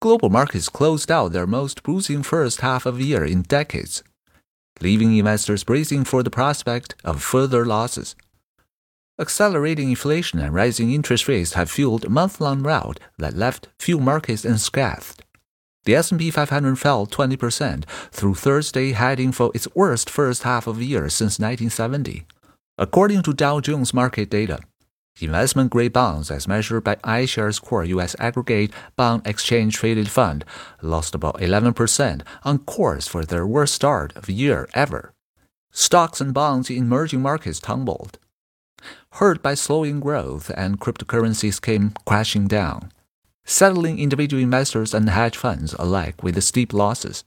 global markets closed out their most bruising first half of the year in decades, leaving investors bracing for the prospect of further losses. Accelerating inflation and rising interest rates have fueled a month-long rout that left few markets unscathed. The S&P 500 fell 20% through Thursday, heading for its worst first half of the year since 1970. According to Dow Jones market data, investment grade bonds, as measured by iShares Core U.S. Aggregate Bond Exchange Traded Fund, lost about 11% on course for their worst start of year ever. Stocks and bonds in emerging markets tumbled hurt by slowing growth and cryptocurrencies came crashing down, settling individual investors and hedge funds alike with steep losses.